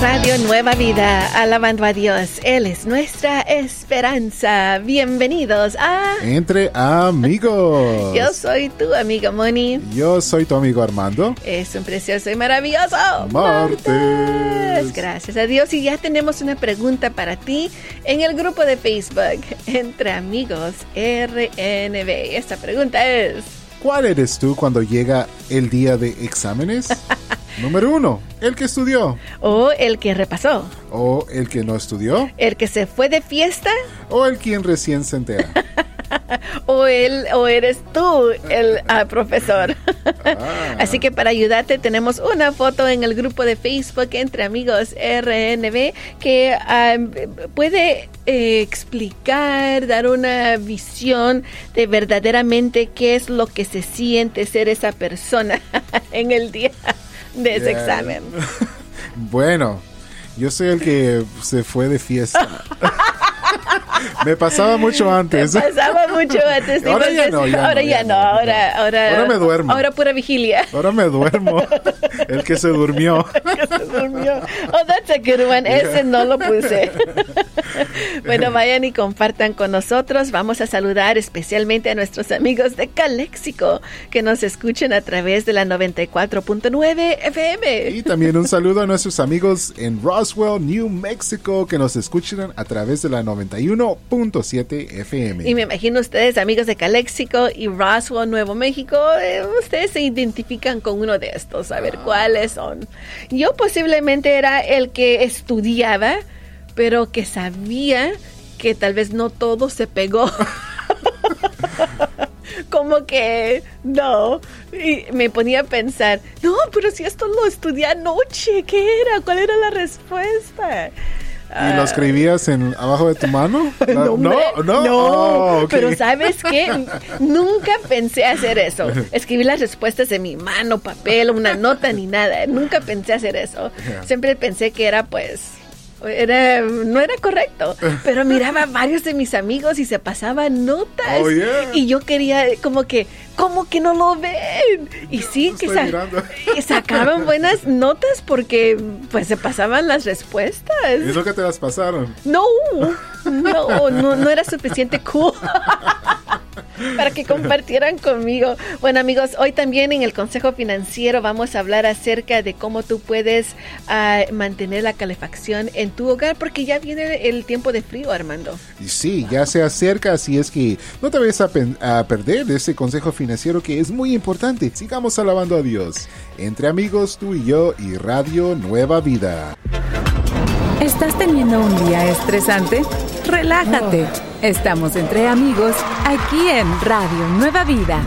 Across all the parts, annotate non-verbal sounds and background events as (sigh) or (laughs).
Radio Nueva Vida, alabando a Dios. Él es nuestra esperanza. Bienvenidos a Entre Amigos. Yo soy tu amiga Moni. Yo soy tu amigo Armando. Es un precioso y maravilloso Martes. Gracias a Dios. Y ya tenemos una pregunta para ti en el grupo de Facebook Entre Amigos RNB. Esta pregunta es... ¿Cuál eres tú cuando llega el día de exámenes? (laughs) Número uno, el que estudió. O el que repasó. O el que no estudió. El que se fue de fiesta. O el quien recién se entera. (laughs) o él o eres tú el ah, profesor. Ah. Así que para ayudarte tenemos una foto en el grupo de Facebook entre amigos RNB que puede eh, explicar, dar una visión de verdaderamente qué es lo que se siente ser esa persona (laughs) en el día de ese Yeah. examen. (laughs) Bueno, yo soy el que se fue de fiesta. (laughs) (laughs) Me pasaba mucho antes. Pasaba mucho antes. Ahora sí, ya no, ya ahora no, ya ya no, no, ahora, ahora, Ahora me duermo. Ahora pura vigilia. Ahora me duermo. (laughs) El que se durmió. que se durmió. Oh, that's a good one. Ese no lo puse. (laughs) bueno, vayan y compartan con nosotros. Vamos a saludar especialmente a nuestros amigos de Caléxico que nos escuchan a través de la 94.9 FM. Y también un saludo a nuestros amigos en Roswell, New Mexico, que nos escuchan a través de la 91.7 FM. Y me imagino ustedes, amigos de Caléxico y Roswell, Nuevo México, eh, ustedes se identifican con uno de estos, a ver cuáles son. Yo posiblemente era el que estudiaba, pero que sabía que tal vez no todo se pegó. (laughs) Como que no, y me ponía a pensar, no, pero si esto lo estudié anoche, ¿qué era? ¿Cuál era la respuesta? ¿Y lo escribías en abajo de tu mano? (laughs) No, no, no. no. Oh, ok. Pero ¿sabes qué? Nunca pensé hacer eso. (laughs) Escribir las respuestas en mi mano, papel, una nota ni nada. Nunca pensé hacer eso. Siempre pensé que era pues era no era correcto, (laughs) pero miraba a varios de mis amigos y se pasaban notas Oh, yeah. y yo quería como que ¿cómo que no lo ven? Y sí que sa- sacaban buenas (laughs) notas porque pues se pasaban las respuestas. ¿Y eso que te las pasaron? No, no, no, no era suficiente cool (laughs) para que compartieran conmigo. Bueno amigos, hoy también en el Consejo Financiero vamos a hablar acerca de cómo tú puedes ah, mantener la calefacción en tu hogar porque ya viene el tiempo de frío, Armando. Y sí, ya se acerca, así es que no te vayas a, a perder ese consejo financiero que es muy importante. Sigamos alabando a Dios. Entre amigos, tú y yo y Radio Nueva Vida. ¿Estás teniendo un día estresante? Relájate. Estamos entre amigos aquí en Radio Nueva Vida.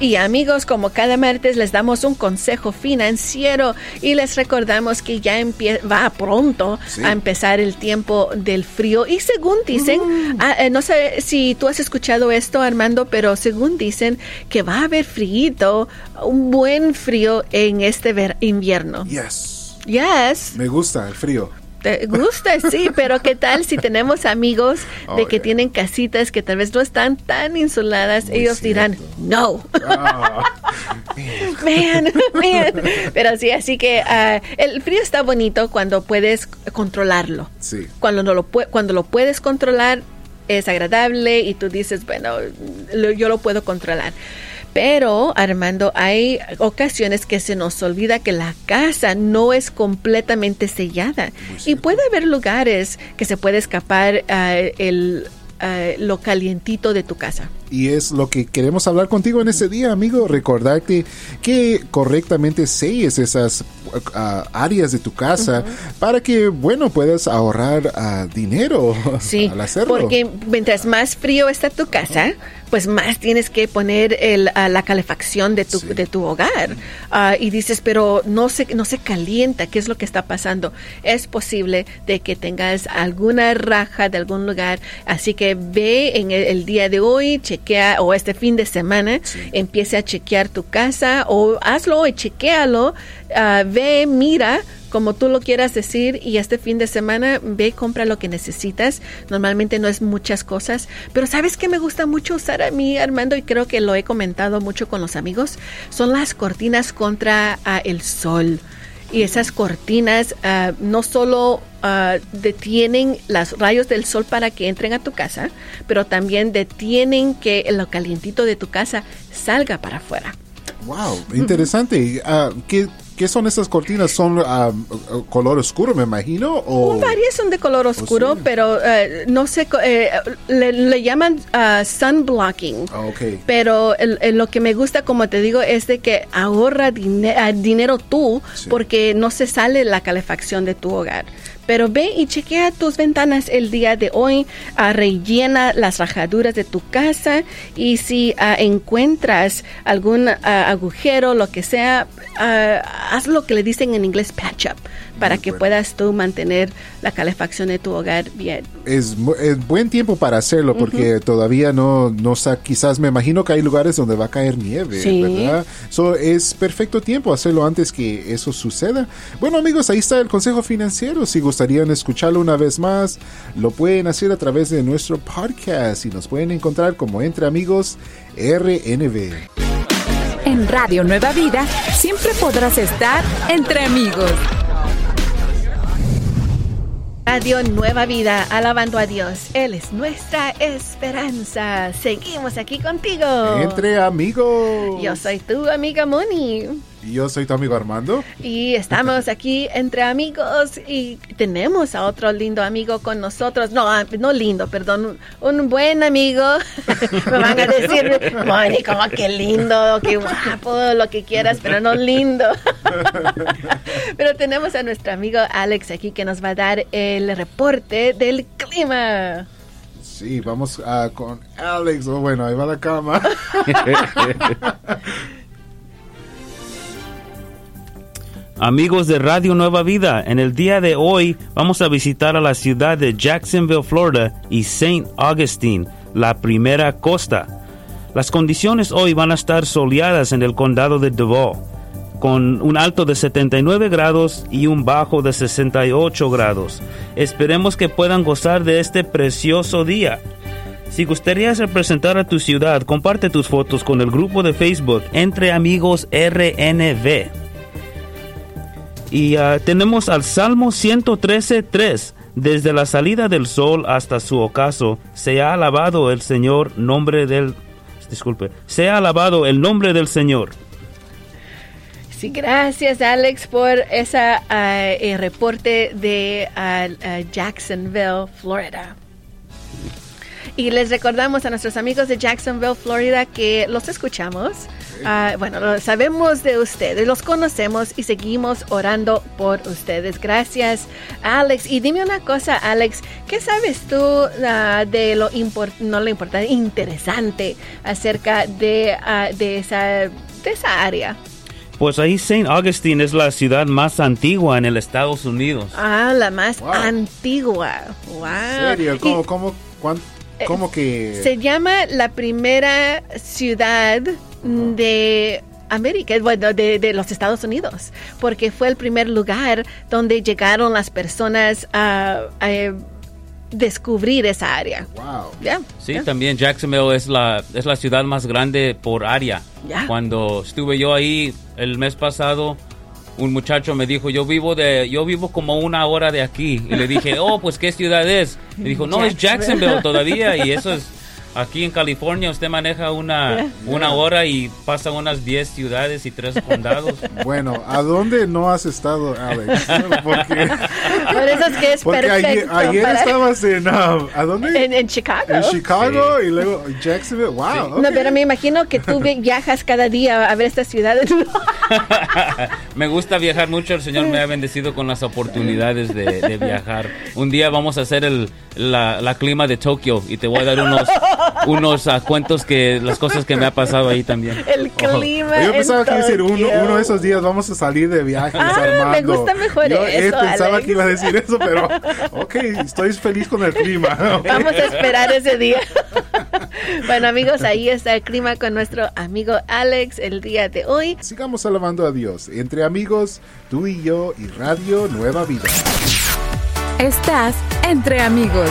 Y amigos, como cada martes les damos un consejo financiero y les recordamos que ya empie- va pronto Sí. a empezar el tiempo del frío. Y según dicen, ah, eh, no sé si tú has escuchado esto, Armando, pero según dicen que va a haber frío, un buen frío en este ver- invierno. Yes. Yes. Me gusta el frío. ¿Te gusta? Sí, pero ¿qué tal si tenemos amigos de Oh, que yeah. tienen casitas que tal vez no están tan insuladas? Muy Ellos dirán, no. Ah, Man, man. Pero sí, así que ah, el frío está bonito cuando puedes controlarlo. sí. Cuando, no lo, cuando lo puedes controlar es agradable y tú dices, bueno, lo- yo lo puedo controlar. Pero, Armando, hay ocasiones que se nos olvida que la casa no es completamente sellada. Y puede haber lugares que se puede escapar ah, el, ah, lo calientito de tu casa. Y es lo que queremos hablar contigo en este día, amigo. Recordarte que correctamente selles esas ah, áreas de tu casa para que, bueno, puedas ahorrar ah, dinero Sí, (laughs) al hacerlo. porque mientras más frío está tu casa, pues más tienes que poner el, a la calefacción de tu, de tu hogar. Ah, y dices, pero no se, no se calienta, ¿qué es lo que está pasando? Es posible de que tengas alguna raja de algún lugar, así que ve en el, día de hoy, chequea, o este fin de semana, empiece a chequear tu casa, o hazlo y chequealo, ah, ve, mira, como tú lo quieras decir y este fin de semana ve compra lo que necesitas. Normalmente no es muchas cosas, pero sabes que me gusta mucho usar a mí Armando y creo que lo he comentado mucho con los amigos, son las cortinas contra ah, el sol. Y esas cortinas ah, no solo ah, detienen los rayos del sol para que entren a tu casa, pero también detienen que lo calientito de tu casa salga para afuera. Wow, interesante. ¿qué, ¿Qué son esas cortinas? ¿Son ah, color oscuro, me imagino? O... Varias son de color oscuro, pero eh, no sé, eh, le, llaman uh, sunblocking. Ah, okay. Pero lo que me gusta, como te digo, es de que ahorra dinero tú porque no se sale la calefacción de tu hogar. Pero ve y chequea tus ventanas el día de hoy, uh, rellena las rajaduras de tu casa y si uh, encuentras algún uh, agujero, lo que sea, haz lo que le dicen en inglés patch up para que puedas tú mantener la calefacción de tu hogar bien. Es, buen tiempo para hacerlo porque todavía no, no quizás me imagino que hay lugares donde va a caer nieve, ¿verdad? So, es perfecto tiempo hacerlo antes que eso suceda. Bueno amigos, ahí está el consejo financiero. Si gustarían escucharlo una vez más, lo pueden hacer a través de nuestro podcast y nos pueden encontrar como Entre Amigos RNB. En Radio Nueva Vida siempre podrás estar entre amigos. Radio Nueva Vida, alabando a Dios. Él es nuestra esperanza. Seguimos aquí contigo. Entre amigos. Yo soy tu amiga Moni. Y yo soy tu amigo Armando. Y estamos aquí entre amigos y tenemos a otro lindo amigo con nosotros. No, ah, no lindo, perdón, un buen amigo. (laughs) Me van a decir, Moni, como que lindo, qué guapo, lo que quieras, pero no lindo. (laughs) pero tenemos a nuestro amigo Alex aquí que nos va a dar el reporte del clima. Sí, vamos con Alex. Oh, bueno, ahí va la cama. (laughs) Amigos de Radio Nueva Vida, en el día de hoy vamos a visitar a la ciudad de Jacksonville, Florida y St. Augustine, la primera costa. Las condiciones hoy van a estar soleadas en el condado de Duval, con un alto de 79 grados y un bajo de 68 grados. Esperemos que puedan gozar de este precioso día. Si gustarías representar a tu ciudad, comparte tus fotos con el grupo de Facebook Entre Amigos RNV. Y ah, tenemos al Salmo 113.3. Desde la salida del sol hasta su ocaso, se ha alabado el Señor, nombre del... Disculpe, se ha alabado el nombre del Señor. Sí, gracias Alex por ese ah, reporte de ah, Jacksonville, Florida. Y les recordamos a nuestros amigos de Jacksonville, Florida, que los escuchamos. Ah, bueno, sabemos de ustedes, los conocemos y seguimos orando por ustedes. Gracias, Alex. Y dime una cosa, Alex, ¿qué sabes tú ah, de lo no lo importante, interesante acerca de, ah, de, esa, de esa área? Pues ahí St. Augustine es la ciudad más antigua en el Estados Unidos. Ah, la más antigua. Wow. ¿En serio? ¿Cómo, cómo, cuánto? ¿Cómo que? Se llama la primera ciudad de América, bueno, de, los Estados Unidos, porque fue el primer lugar donde llegaron las personas a, descubrir esa área. Wow. sí, también Jacksonville es la, es la ciudad más grande por área. Cuando estuve yo ahí el mes pasado, un muchacho me dijo, yo vivo de, yo vivo como una hora de aquí. Y le dije, (laughs) oh, pues qué ciudad es. Me dijo, no, es Jacksonville todavía. Y eso es Aquí en California usted maneja una, (laughs) una hora y pasa unas 10 ciudades y 3 condados. (laughs) Bueno, ¿a dónde no has estado, Alex? (laughs) Porque, Por eso es que es porque perfecto. Ayer, estabas en... Um, ¿A dónde? En, Chicago. En Chicago y luego Jacksonville. Wow. No, pero me imagino que tú viajas cada día a ver estas ciudades. (laughs) me gusta viajar mucho. El Señor me ha bendecido con las oportunidades de, viajar. Un día vamos a hacer el la, la clima de Tokio y te voy a dar unos unos uh, cuentos que las cosas que me ha pasado ahí también. El clima. Yo pensaba que iba a decir uno, uno de esos días vamos a salir de viaje. Ah, me gusta mejor Yo eh, eso, pensaba Alex. que iba a decir eso, pero ok, estoy feliz con el clima. (laughs) Vamos a esperar ese día. (laughs) bueno, amigos, ahí está el clima con nuestro amigo Alex el día de hoy. Sigamos alabando a Dios. Entre amigos, tú y yo y Radio Nueva Vida. Estás entre amigos.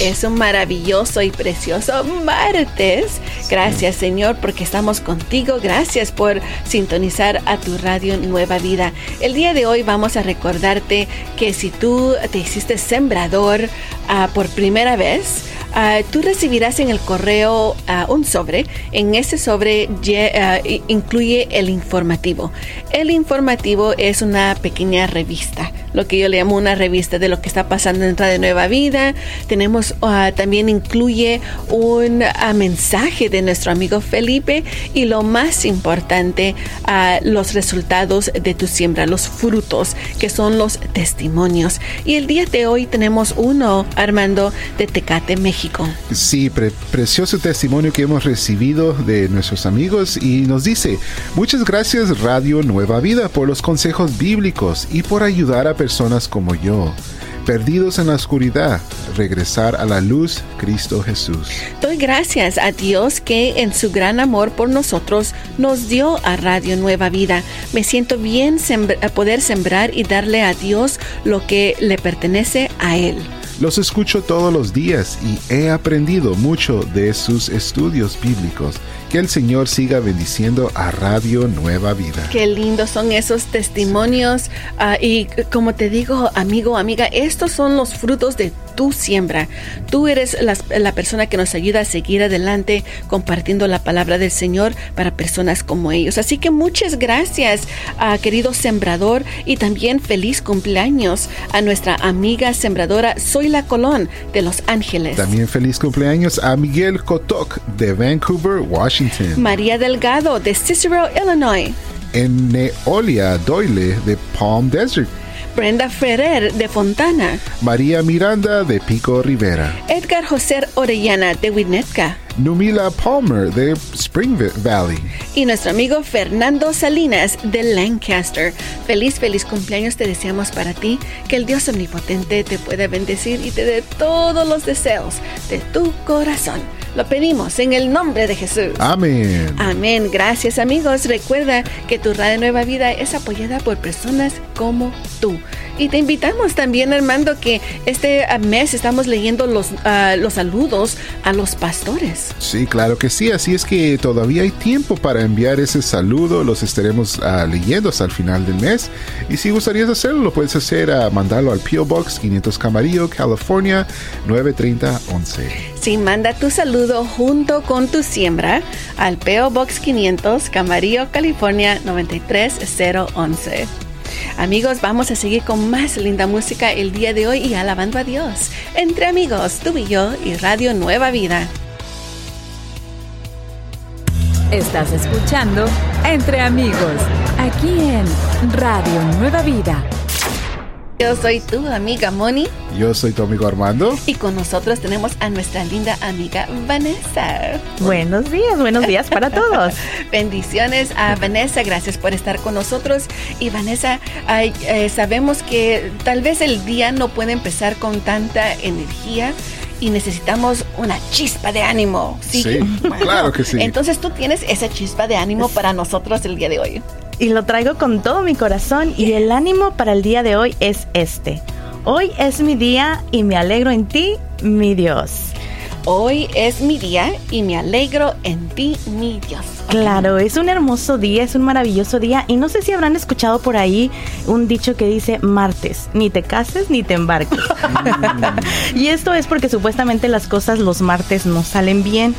Es un maravilloso y precioso martes. Gracias Señor porque estamos contigo. Gracias por sintonizar a tu radio Nueva Vida. El día de hoy vamos a recordarte que si tú te hiciste sembrador ah, por primera vez, ah, tú recibirás en el correo ah, un sobre. En ese sobre ah, incluye el informativo. El informativo es una pequeña revista, lo que yo le llamo una revista de lo que está pasando en Radio Nueva Vida. Tenemos ah, también incluye un ah, mensaje de nuestro amigo Felipe y lo más importante, ah, los resultados de tu siembra, los frutos, que son los testimonios. Y el día de hoy tenemos uno, Armando, de Tecate, México. Sí, pre- precioso testimonio que hemos recibido de nuestros amigos y nos dice, muchas gracias Radio Nueva Vida por los consejos bíblicos y por ayudar a personas como yo, perdidos en la oscuridad, regresar a la luz, Cristo Jesús. Doy gracias a Dios que en su gran amor por nosotros nos dio a Radio Nueva Vida. Me siento bien sembr- poder sembrar y darle a Dios lo que le pertenece a Él. Los escucho todos los días y he aprendido mucho de sus estudios bíblicos. Que el Señor siga bendiciendo a Radio Nueva Vida. Qué lindos son esos testimonios. ah, y como te digo, amigo, amiga, estos son los frutos de tu siembra. Tú eres la, persona que nos ayuda a seguir adelante compartiendo la palabra del Señor para personas como ellos. Así que muchas gracias, ah, querido sembrador, y también feliz cumpleaños a nuestra amiga sembradora Zoila Colón de Los Ángeles. También feliz cumpleaños a Miguel Kotok de Vancouver, Washington. María Delgado de Cicero, Illinois. En Neolia Doyle de Palm Desert. Brenda Ferrer de Fontana. María Miranda de Pico Rivera. Edgar José Orellana de Winnetka. Numila Palmer de Spring Valley. Y nuestro amigo Fernando Salinas de Lancaster. Feliz, feliz cumpleaños te deseamos para ti. Que el Dios omnipotente te pueda bendecir y te dé todos los deseos de tu corazón. Lo pedimos en el nombre de Jesús. Amén. Amén. Gracias amigos. Recuerda que tu Radio Nueva Vida es apoyada por personas como tú. Y te invitamos también, Armando, que este ah, mes estamos leyendo los, ah, los saludos a los pastores. Sí, claro que sí. Así es que todavía hay tiempo para enviar ese saludo. Los estaremos ah, leyendo hasta el final del mes. Y si gustarías hacerlo, lo puedes hacer a mandarlo al P.O. Box 500 Camarillo, California 93011. Sí, manda tu saludo junto con tu siembra al PO Box 500, Camarillo, California 93011. Amigos, vamos a seguir con más linda música el día de hoy y alabando a Dios. Entre amigos, tú y yo y Radio Nueva Vida. Estás escuchando Entre Amigos, aquí en Radio Nueva Vida. Yo soy tu amiga Moni Yo soy tu amigo Armando. y con nosotros tenemos a nuestra linda amiga Vanessa. Buenos días, buenos días para todos. (laughs) Bendiciones a Vanessa, gracias por estar con nosotros. Y Vanessa, ay, eh, sabemos que tal vez el día no puede empezar con tanta energía y necesitamos una chispa de ánimo. Sí, Sí, (laughs) claro que sí. Entonces tú tienes esa chispa de ánimo para nosotros el día de hoy. Y lo traigo con todo mi corazón y el ánimo para el día de hoy es este. Hoy es mi día y me alegro en ti, mi Dios. Hoy es mi día y me alegro en ti, mi Dios. Claro, es un hermoso día, es un maravilloso día y no sé si habrán escuchado por ahí un dicho que dice martes, ni te cases ni te embarques. (laughs) y esto es porque supuestamente las cosas los martes no salen bien.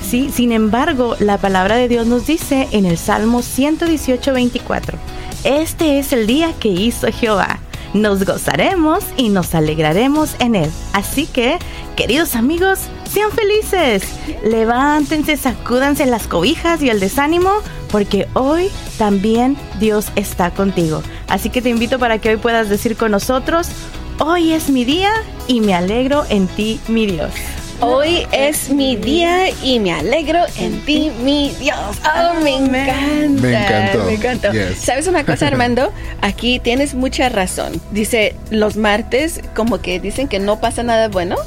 Sí, sin embargo, la palabra de Dios nos dice en el Salmo 118, 24, este es el día que hizo Jehová. Nos gozaremos y nos alegraremos en él. Así que, queridos amigos, sean felices. Levántense, sacúdanse las cobijas y el desánimo, porque hoy también Dios está contigo. Así que te invito para que hoy puedas decir con nosotros, Hoy es mi día y me alegro en ti, mi Dios. Hoy es mi día y me alegro en ti, mi Dios. Oh, me encanta. Me encantó. Me encantó. Yes. ¿Sabes una cosa, Armando? Aquí tienes mucha razón. Dice, los martes como que dicen que no pasa nada bueno. (laughs)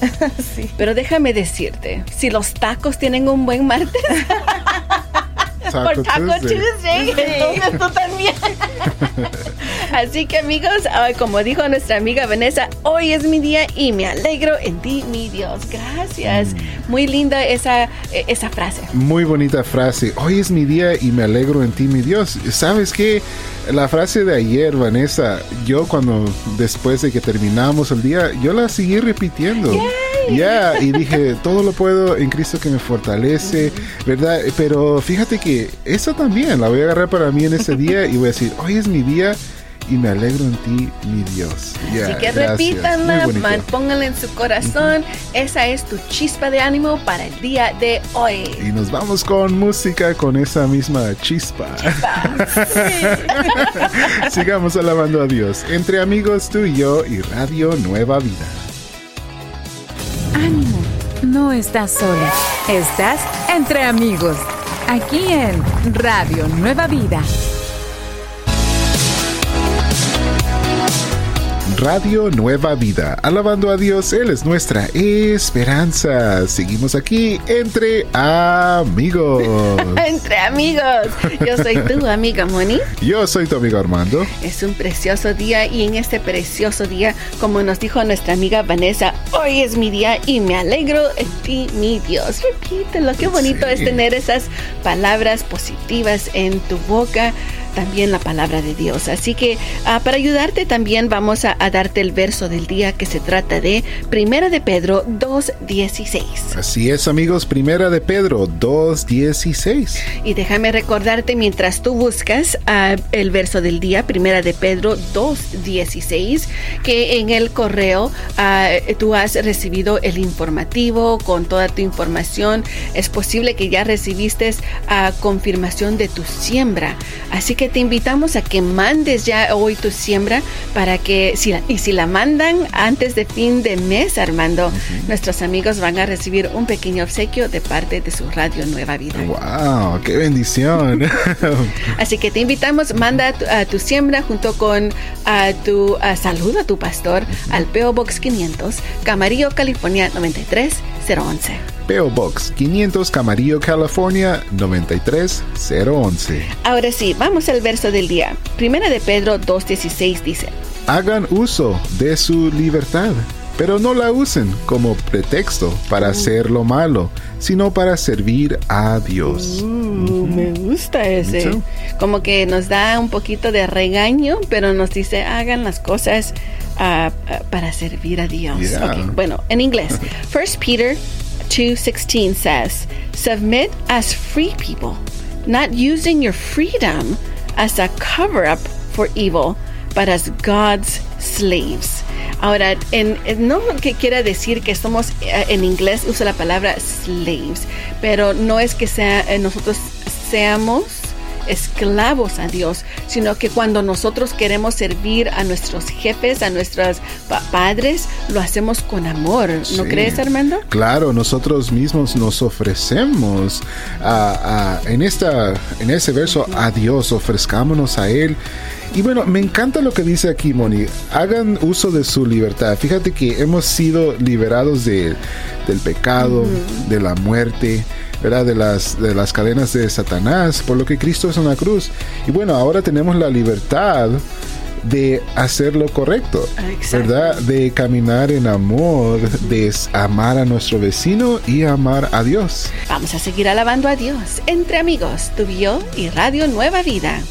Sí. Pero déjame decirte, si los tacos tienen un buen martes, Taco por Taco Tuesday. Tuesday, entonces tú también. (laughs) Así que amigos, como dijo nuestra amiga Vanessa, hoy es mi día y me alegro en ti, mi Dios. Gracias. Mm. Muy linda esa, eh, esa frase. Muy bonita frase. Hoy es mi día y me alegro en ti, mi Dios. ¿Sabes qué? La frase de ayer, Vanessa, yo cuando después de que terminamos el día, yo la seguí repitiendo. Ya, y dije, todo lo puedo en Cristo que me fortalece, ¿verdad? Pero fíjate que esa también la voy a agarrar para mí en ese día y voy a decir, hoy es mi día y me alegro en ti, mi Dios. Así que gracias. repítanla, pónganla en su corazón. Esa es tu chispa de ánimo para el día de hoy. Y nos vamos con música con esa misma chispa. (laughs) Sigamos alabando a Dios. Entre amigos tú y yo y Radio Nueva Vida. Ánimo, no estás sola. Estás entre amigos. Aquí en Radio Nueva Vida. Radio Nueva Vida. Alabando a Dios, Él es nuestra esperanza. Seguimos aquí entre amigos. (laughs) Entre amigos. Yo soy tu amiga Moni. Yo soy tu amigo Armando. Es un precioso día y en este precioso día, como nos dijo nuestra amiga Vanessa, hoy es mi día y me alegro en ti, mi Dios. Repítelo, qué bonito Sí. es tener esas palabras positivas en tu boca, también la palabra de Dios. Así que ah, para ayudarte también vamos a, a darte el verso del día que se trata de Primera de Pedro 2.16. Así es, amigos. Primera de Pedro 2.16. Y déjame recordarte mientras tú buscas ah, el verso del día, primera de Pedro 2.16, que en el correo ah, tú has recibido el informativo con toda tu información. Es posible que ya recibiste confirmación de tu siembra. Así que te invitamos a que mandes ya hoy tu siembra para que, si la- y si la mandan antes de fin de mes, Armando, nuestros amigos van a recibir un pequeño obsequio de parte de su radio Nueva Vida. ¡Wow! ¡Qué bendición! (laughs) Así que te invitamos, manda tu, a tu siembra junto con a tu a saludo a tu pastor al PO Box 500, Camarillo, California 93011. PO Box 500 Camarillo, California 93011. Ahora sí, vamos al verso del día. Primera de Pedro 2.16 dice, Hagan uso de su libertad, pero no la usen como pretexto para hacer lo malo, sino para servir a Dios. "Uh, me gusta ese. Me. Como que nos da un poquito de regaño, pero nos dice, hagan las cosas ah, ah, para servir a Dios. Yeah. Bueno, en inglés. (laughs) 1 Peter 2.16 says, Submit as free people, not using your freedom as a cover-up for evil, but as God's slaves. Ahora, en- no que quiera decir que somos, eh, en inglés usa la palabra slaves, pero no es que sea, eh, nosotros seamos esclavos a Dios, sino que cuando nosotros queremos servir a nuestros jefes, a nuestros pa- padres, lo hacemos con amor. ¿No Sí. crees, Armando? Claro, nosotros mismos nos ofrecemos a- a- en, esta, en ese verso a Dios, ofrezcámonos a Él. Y bueno, me encanta lo que dice aquí, Moni. Hagan uso de su libertad. Fíjate que hemos sido liberados de- del pecado, de la muerte, ¿verdad? De las, de las cadenas de Satanás, por lo que Cristo es una cruz. Y bueno, ahora tenemos la libertad de hacer lo correcto, Exacto. ¿verdad? De caminar en amor, de amar a nuestro vecino y amar a Dios. Vamos a seguir alabando a Dios entre amigos, tú y yo y Radio Nueva Vida.